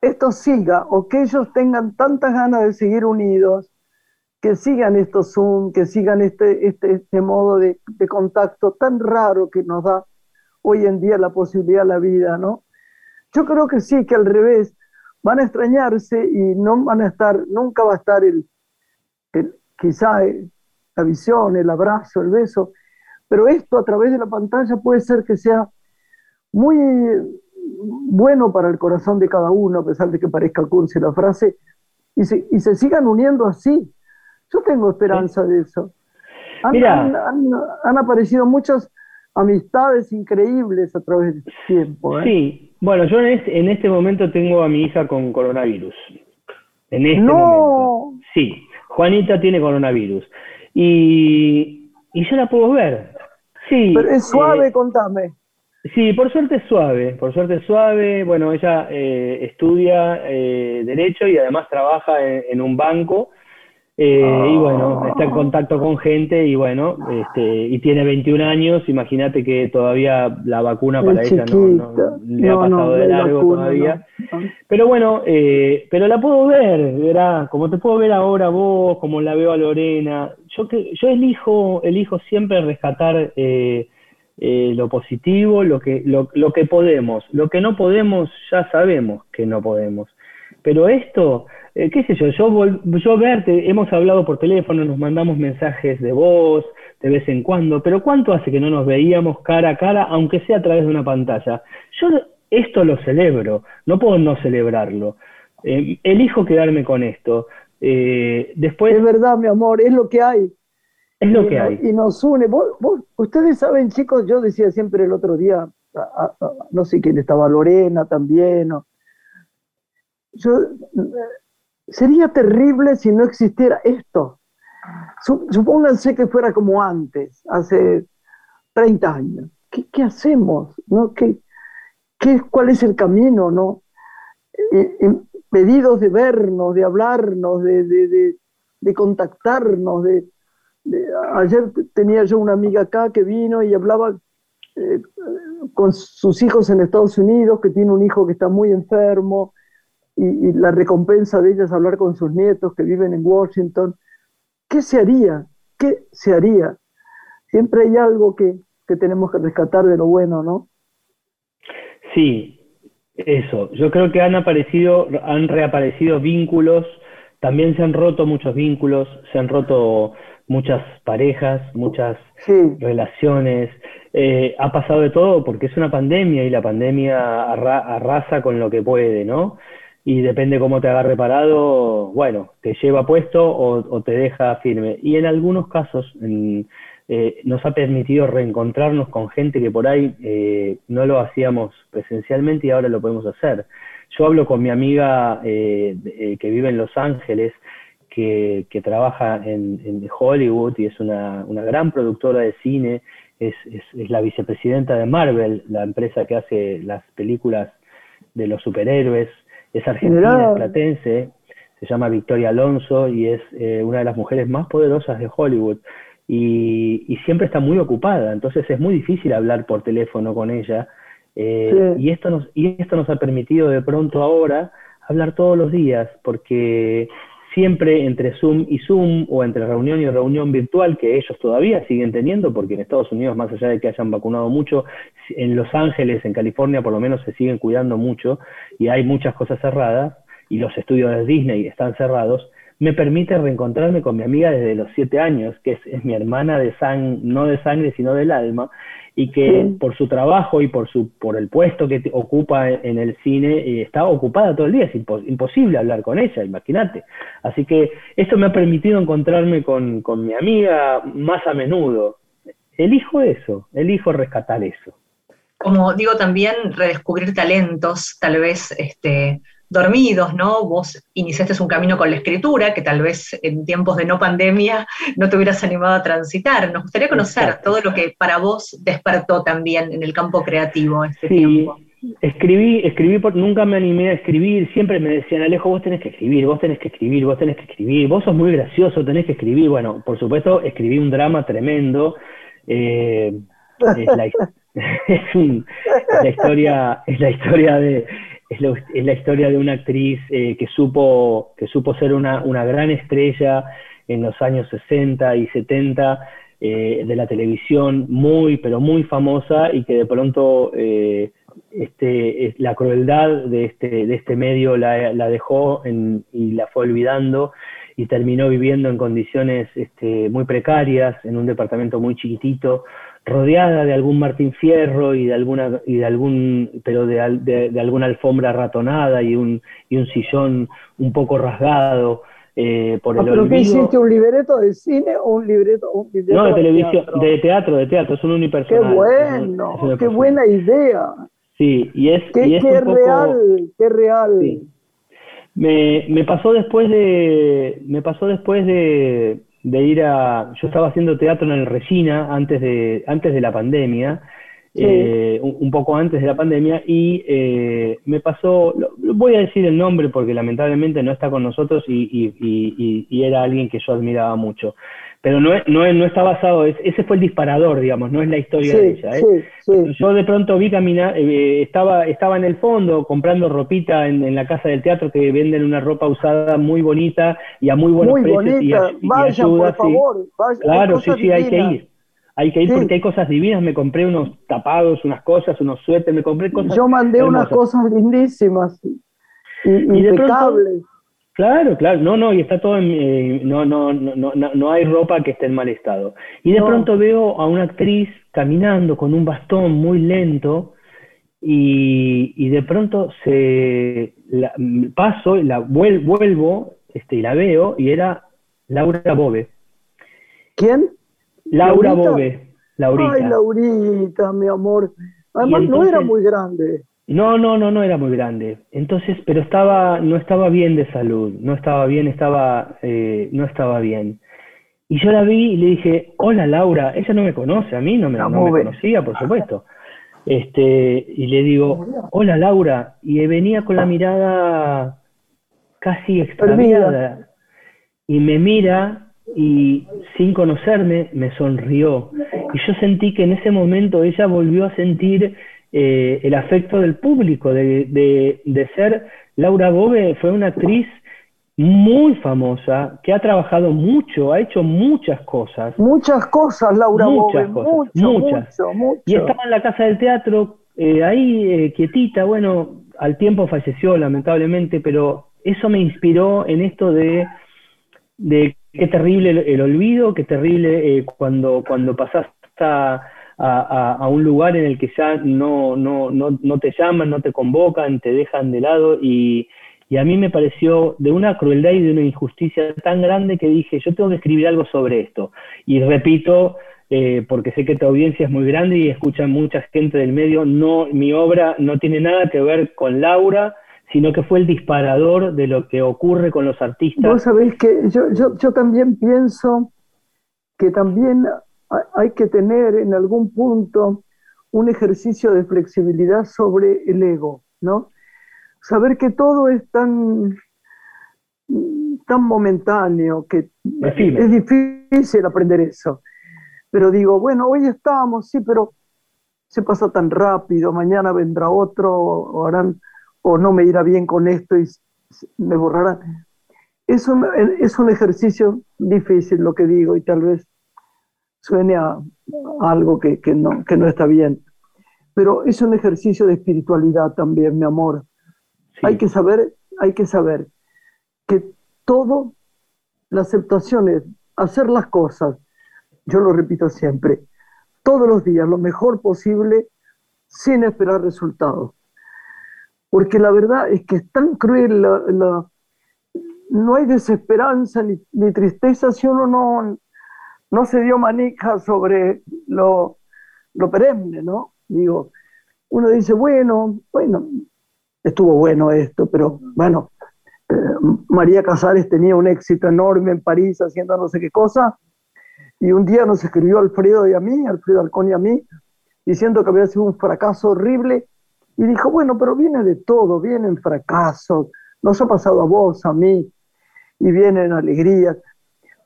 S1: esto siga o que ellos tengan tantas ganas de seguir unidos, que sigan estos Zoom, que sigan este, este, este modo de, de, contacto tan raro que nos da hoy en día la posibilidad de la vida, ¿no? Yo creo que sí, que al revés, van a extrañarse y no van a estar, nunca va a estar el, el quizá la visión, el abrazo, el beso, pero esto a través de la pantalla puede ser que sea muy bueno para el corazón de cada uno, a pesar de que parezca cursi la frase, y se, y se sigan uniendo así. Yo tengo esperanza de eso. Han, han, aparecido muchas amistades increíbles a través del tiempo.
S4: ¿eh? Sí, bueno, yo en este, en este, momento tengo a mi hija con coronavirus. En este
S1: no.
S4: momento. Sí, Juanita tiene coronavirus. Y, y yo la puedo ver. Sí.
S1: Pero es suave, eh, contame.
S4: Sí, por suerte es suave, por suerte es suave. Bueno, ella eh, estudia eh, Derecho y además trabaja en, un banco. Eh, y bueno, está en contacto con gente y bueno, este, y tiene 21 años, imagínate que todavía la vacuna para ella no, le ha pasado de largo todavía. Pero bueno, pero la puedo ver, verá, como te puedo ver ahora vos, como la veo a Lorena. Yo, que, yo elijo, elijo siempre rescatar... Eh, eh, lo positivo, lo que, lo, lo, que podemos. Lo que no podemos, ya sabemos que no podemos. Pero esto, eh, qué sé yo, yo, yo verte, hemos hablado por teléfono, nos mandamos mensajes de voz de vez en cuando, pero ¿cuánto hace que no nos veíamos cara a cara, aunque sea a través de una pantalla? Yo esto lo celebro, no puedo no celebrarlo. Eh, elijo quedarme con esto. después...
S1: Es verdad, mi amor, es lo que hay.
S4: Es lo que hay.
S1: Y nos une. ustedes saben, chicos, yo decía siempre el otro día, no sé quién estaba, Lorena también. yo, sería terrible si no existiera esto. Supónganse que fuera como antes, hace 30 años. ¿Qué, hacemos? ¿No? ¿Qué, qué, ¿Cuál es el camino? ¿no? pedidos de vernos, de hablarnos, de, de, de contactarnos, de, ayer tenía yo una amiga acá que vino y hablaba eh, con sus hijos en Estados Unidos, que tiene un hijo que está muy enfermo, y, la recompensa de ella es hablar con sus nietos que viven en Washington. ¿Qué se haría? ¿Qué se haría? Siempre hay algo que, que tenemos que rescatar de lo bueno, ¿no?
S4: Sí, eso. Yo creo que han aparecido, han reaparecido vínculos, también se han roto muchos vínculos, se han roto muchas parejas, muchas relaciones. Eh, ha pasado de todo porque es una pandemia y la pandemia arrasa con lo que puede, ¿no? Y depende cómo te agarre parado, bueno, te lleva puesto o, te deja firme. Y en algunos casos eh, nos ha permitido reencontrarnos con gente que por ahí eh, no lo hacíamos presencialmente y ahora lo podemos hacer. Yo hablo con mi amiga que vive en Los Ángeles, que, trabaja en, Hollywood y es una, gran productora de cine, es, la vicepresidenta de Marvel, la empresa que hace las películas de los superhéroes, es argentina, es platense, se llama Victoria Alonso y es eh, una de las mujeres más poderosas de Hollywood. Y, siempre está muy ocupada, entonces es muy difícil hablar por teléfono con ella. Eh, y, esto nos, y esto nos ha permitido de pronto ahora hablar todos los días, porque siempre entre Zoom y Zoom o entre reunión y reunión virtual que ellos todavía siguen teniendo, porque en Estados Unidos, más allá de que hayan vacunado mucho, en Los Ángeles, en California, por lo menos se siguen cuidando mucho y hay muchas cosas cerradas y los estudios de Disney están cerrados, me permite reencontrarme con mi amiga desde los siete años, que es, mi hermana de sangre, no de sangre, sino del alma, y que por su trabajo y por, su, por el puesto que ocupa en el cine, eh, está ocupada todo el día, es imposible hablar con ella, imagínate. Así que esto me ha permitido encontrarme con, con mi amiga más a menudo. Elijo eso, elijo rescatar eso.
S2: Como digo también, redescubrir talentos, tal vez este, dormidos, ¿no? Vos iniciaste un camino con la escritura que tal vez en tiempos de no pandemia no te hubieras animado a transitar. Nos gustaría conocer todo lo que para vos despertó también en el campo creativo este tiempo.
S4: Escribí, escribí, nunca me animé a escribir, siempre me decían, Alejo, vos tenés que escribir, vos tenés que escribir, vos tenés que escribir, vos sos muy gracioso, tenés que escribir. Bueno, por supuesto, escribí un drama tremendo. Eh, es, la, [laughs] historia, es la historia de, es, la historia de una actriz eh, que, supo, que supo ser una, una, gran estrella en los años 60 y 70 eh, de la televisión, muy, pero muy famosa y que de pronto eh, este, la crueldad de este, de este medio la, la dejó y la fue olvidando y terminó viviendo en condiciones este, muy precarias, en un departamento muy chiquitito, rodeada de algún Martín Fierro y de alguna y de algún pero de, de, alguna alfombra ratonada y un y un sillón un poco rasgado eh, por el
S1: ¿Pero qué hiciste? ¿Un libreto de cine o un libreto, un
S4: No, de televisión, de teatro, de teatro, es un unipersonal.
S1: Qué bueno, qué buena idea.
S4: Sí, y es,
S1: qué,
S4: y es
S1: qué real, qué real.
S4: Me, me pasó después de me pasó después de de ir a... Yo estaba haciendo teatro en el Regina antes de, antes de la pandemia, eh, un, poco antes de la pandemia, y eh, me pasó, voy a decir el nombre porque lamentablemente no está con nosotros y, y, y era alguien que yo admiraba mucho pero no, no, no está basado, ese fue el disparador, digamos, no es la historia de ella. ¿eh? Yo de pronto vi caminar, eh, estaba, estaba en el fondo comprando ropita en, la casa del teatro que venden una ropa usada muy bonita y a muy buenos precios.
S1: Bonita. Y, Vaya, por favor.
S4: claro, sí, sí, hay que ir. Hay que ir porque hay cosas divinas. Me compré unos tapados, unas cosas, unos suéteres, me compré cosas.
S1: Yo mandé unas cosas lindísimas. Y, y de pronto,
S4: Claro, claro, no, no, y está todo en, eh, no, no, no, no, no hay ropa que esté en mal estado. Y de pronto veo a una actriz caminando con un bastón muy lento y, y de pronto se la, paso, la vuelvo, este, y la veo y era Laura Bobe.
S1: ¿Quién?
S4: Laura Bobe, Laurita.
S1: Ay, Laurita, mi amor. Además no era muy grande.
S4: No, no, no, no era muy grande. Entonces, pero estaba, no estaba bien de salud, no estaba bien, estaba, eh, no estaba bien. Y yo la vi y le dije, hola Laura, ella no me conoce, a mí no me, no me conocía, por supuesto. Este, y le digo, hola Laura, y venía con la mirada casi extraviada. Y me mira y sin conocerme me sonrió. Y yo sentí que en ese momento ella volvió a sentir eh, el afecto del público, de, de, ser Laura Bobe fue una actriz muy famosa, que ha trabajado mucho, ha hecho muchas cosas.
S1: Muchas cosas, Laura muchas cosas, muchas.
S4: Y estaba en la casa del teatro, eh, ahí eh, quietita, bueno, al tiempo falleció lamentablemente, pero eso me inspiró en esto de, de qué terrible el, olvido, qué terrible cuando, cuando pasás a a, un lugar en el que ya no, no, no, no te llaman, no te convocan, te dejan de lado y, y a mí me pareció de una crueldad y de una injusticia tan grande que dije, yo tengo que escribir algo sobre esto. Y repito, eh, porque sé que tu audiencia es muy grande y escuchan mucha gente del medio, no, mi obra no tiene nada que ver con Laura, sino que fue el disparador de lo que ocurre con los artistas.
S1: Vos sabés que yo, yo, yo también pienso que también hay que tener en algún punto un ejercicio de flexibilidad sobre el ego, ¿no? Saber que todo es tan, tan momentáneo que es difícil aprender eso. Pero digo, bueno, hoy estamos, sí, pero se pasa tan rápido, mañana vendrá otro, o, harán, o no me irá bien con esto y me borrarán. Es un, es un ejercicio difícil lo que digo y tal vez suene a, algo que, no, que no está bien. Pero es un ejercicio de espiritualidad también, mi amor. Hay que saber, hay que saber que todo la aceptación es hacer las cosas, yo lo repito siempre, todos los días lo mejor posible sin esperar resultados. Porque la verdad es que es tan cruel, la, no hay desesperanza ni, ni, tristeza si uno no, no se dio manija sobre lo, lo perenne, ¿no? Digo, uno dice, bueno, bueno, estuvo bueno esto, pero bueno, eh, María Casares tenía un éxito enorme en París haciendo no sé qué cosa, y un día nos escribió Alfredo y a mí, Alfredo Alcón y a mí, diciendo que había sido un fracaso horrible, y dijo, bueno, pero viene de todo, vienen fracasos, nos ha pasado a vos, a mí, y vienen alegrías.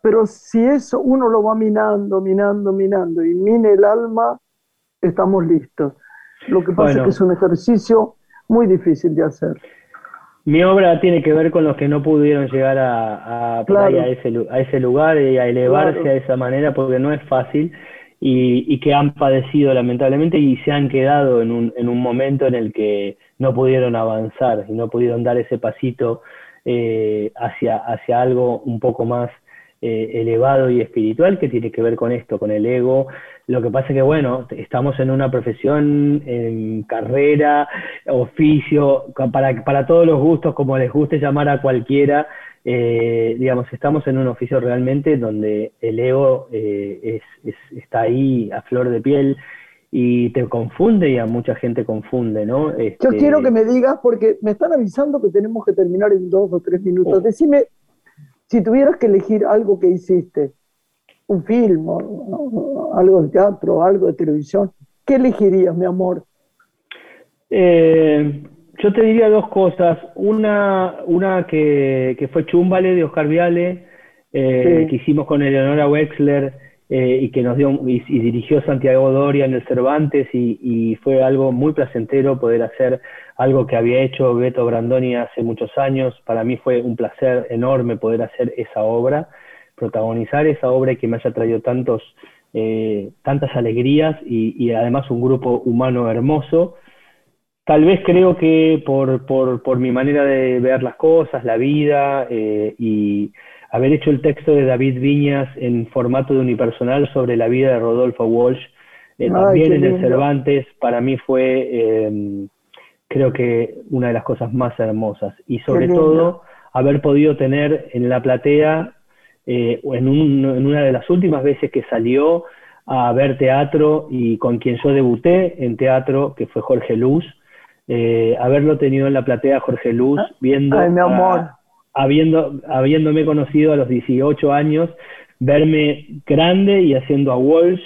S1: Pero si eso uno lo va minando, minando, minando, y mine el alma, estamos listos. Lo que pasa es que es un ejercicio muy difícil de hacer.
S4: Mi obra tiene que ver con los que no pudieron llegar a, a, ese, a ese, lugar y a elevarse de esa manera porque no es fácil y, y, que han padecido lamentablemente y se han quedado en un, en un momento en el que no pudieron avanzar y no pudieron dar ese pasito eh, hacia, hacia algo un poco más eh, elevado y espiritual que tiene que ver con esto, con el ego. Lo que pasa es que, bueno, estamos en una profesión, en carrera, oficio, para, para todos los gustos, como les guste llamar a cualquiera, eh, digamos, estamos en un oficio realmente donde el ego eh, es, está ahí a flor de piel y te confunde y a mucha gente confunde, ¿no?
S1: Yo este quiero que me digas, porque me están avisando que tenemos que terminar en dos o tres minutos. Oh. Decime, si tuvieras que elegir algo que hiciste, un film, algo de teatro, algo de televisión, ¿qué elegirías, mi amor?
S4: Eh, yo te diría dos cosas. Una, una que, fue Chumbale de Oscar Viale, eh, que hicimos con Eleonora Wexler eh, y que nos dio y, dirigió Santiago Doria en el Cervantes y, fue algo muy placentero poder hacer algo que había hecho Beto Brandoni hace muchos años. Para mí fue un placer enorme poder hacer esa obra, protagonizar esa obra y que me haya traído tantos, eh, tantas alegrías y, además un grupo humano hermoso. Tal vez creo que por, por, por mi manera de ver las cosas, la vida eh, y haber hecho el texto de David Viñas en formato de unipersonal sobre la vida de Rodolfo Walsh, eh, también en el Cervantes, para mí fue, creo que una de las cosas más hermosas. Y sobre todo, haber podido tener en la platea, eh, en, en una de las últimas veces que salió a ver teatro y con quien yo debuté en teatro, que fue Jorge Luz, eh, haberlo tenido en la platea Jorge Luz, ah, viendo...
S1: Ay, mi amor
S4: habiendo, habiéndome conocido a los 18 años, verme grande y haciendo a Walsh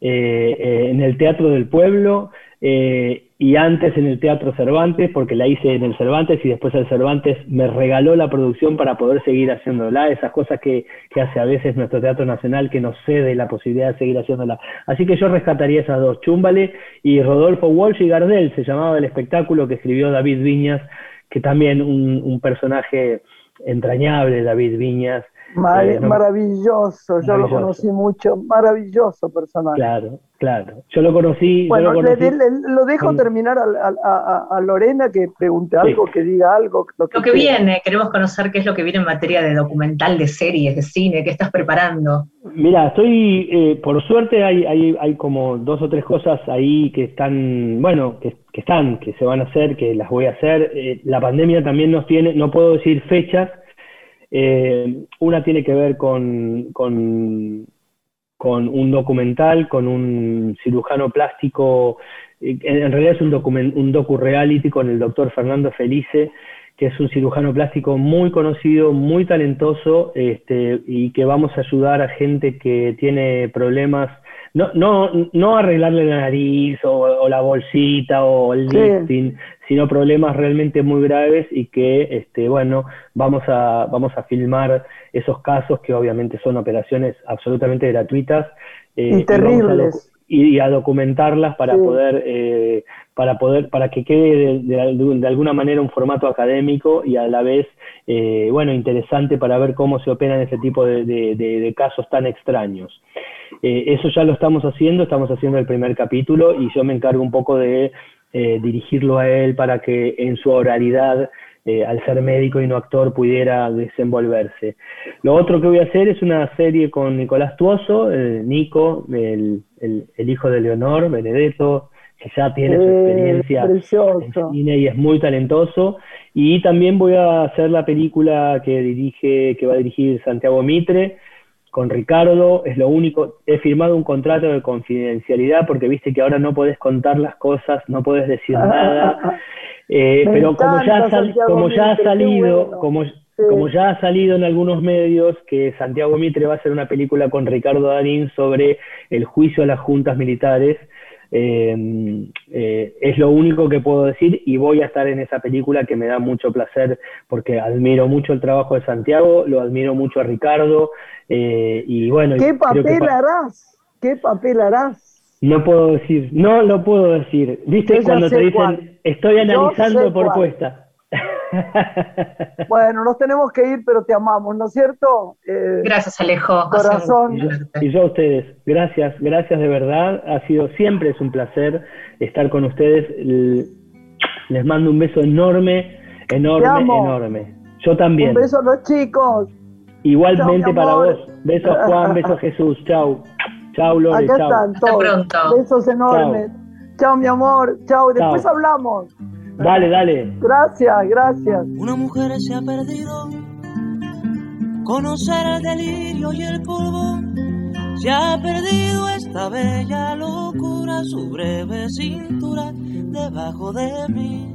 S4: eh, eh, en el Teatro del Pueblo eh, y antes en el Teatro Cervantes, porque la hice en el Cervantes y después el Cervantes me regaló la producción para poder seguir haciéndola, esas cosas que, que hace a veces nuestro Teatro Nacional que nos cede la posibilidad de seguir haciéndola. Así que yo rescataría esas dos, Chúmbale y Rodolfo Walsh y Gardel, se llamaba el espectáculo que escribió David Viñas, que también un, un personaje entrañable, David Viñas.
S1: Eh, maravilloso, yo lo conocí mucho, maravilloso personaje.
S4: Claro, claro. Yo lo conocí.
S1: Bueno, lo, dejo terminar a, Lorena que pregunte algo, que diga algo.
S2: Lo que, viene, queremos conocer qué es lo que viene en materia de documental, de series, de cine, qué estás preparando.
S4: Mira, estoy, eh, por suerte hay, hay, hay como dos o tres cosas ahí que están, bueno, que, están, que se van a hacer, que las voy a hacer. Eh, la pandemia también nos tiene, no puedo decir fechas, eh, una tiene que ver con, con, un documental, con un cirujano plástico, eh, en realidad es un, un docu-reality con el doctor Fernando Felice, que es un cirujano plástico muy conocido, muy talentoso, este, y que vamos a ayudar a gente que tiene problemas no, no, no arreglarle la nariz o, la bolsita o el lifting, sino problemas realmente muy graves y que, este, bueno, vamos a, vamos a filmar esos casos que obviamente son operaciones absolutamente gratuitas.
S1: Eh, y terribles.
S4: Y, a documentarlas para poder eh, para poder para que quede de, alguna manera un formato académico y a la vez eh, bueno interesante para ver cómo se operan ese tipo de casos tan extraños eh, eso ya lo estamos haciendo, estamos haciendo el primer capítulo y yo me encargo un poco de eh, dirigirlo a él para que en su oralidad eh, al ser médico y no actor, pudiera desenvolverse. Lo otro que voy a hacer es una serie con Nicolás Tuoso, Nico, el, hijo de Leonor, Benedetto, que ya tiene su experiencia en cine y es muy talentoso. Y también voy a hacer la película que dirige, que va a dirigir Santiago Mitre, con Ricardo, es lo único, he firmado un contrato de confidencialidad porque viste que ahora no podés contar las cosas, no podés decir nada, eh, pero como ya, como ya ha salido, como, como ya ha salido en algunos medios que Santiago Mitre va a hacer una película con Ricardo Darín sobre el juicio a las juntas militares, eh, eh, es lo único que puedo decir y voy a estar en esa película que me da mucho placer porque admiro mucho el trabajo de Santiago, lo admiro mucho a Ricardo eh, y bueno.
S1: ¿Qué papel harás? ¿Qué papel harás?
S4: No puedo decir, no lo puedo decir. ¿Viste cuando te dicen, estoy analizando propuesta?
S1: Bueno, nos tenemos que ir, pero te amamos, ¿no es cierto?
S2: Eh, gracias, Alejo.
S1: Corazón.
S4: Y yo a ustedes, gracias, gracias de verdad. Ha sido siempre es un placer estar con ustedes. Les mando un beso enorme, enorme, enorme. Yo también. Un
S1: beso a los chicos.
S4: Igualmente para vos. Besos Juan, [laughs] besos Jesús. Chau. Chau, Lore.
S1: Acá están todos. Besos enormes. Chao, mi amor. Chao. Después hablamos.
S4: Dale, dale.
S1: Gracias, gracias.
S6: Una mujer se ha perdido. Conocer el delirio y el polvo. Se ha perdido esta bella locura, su breve cintura debajo de mí.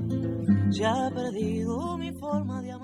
S6: Se ha perdido mi forma de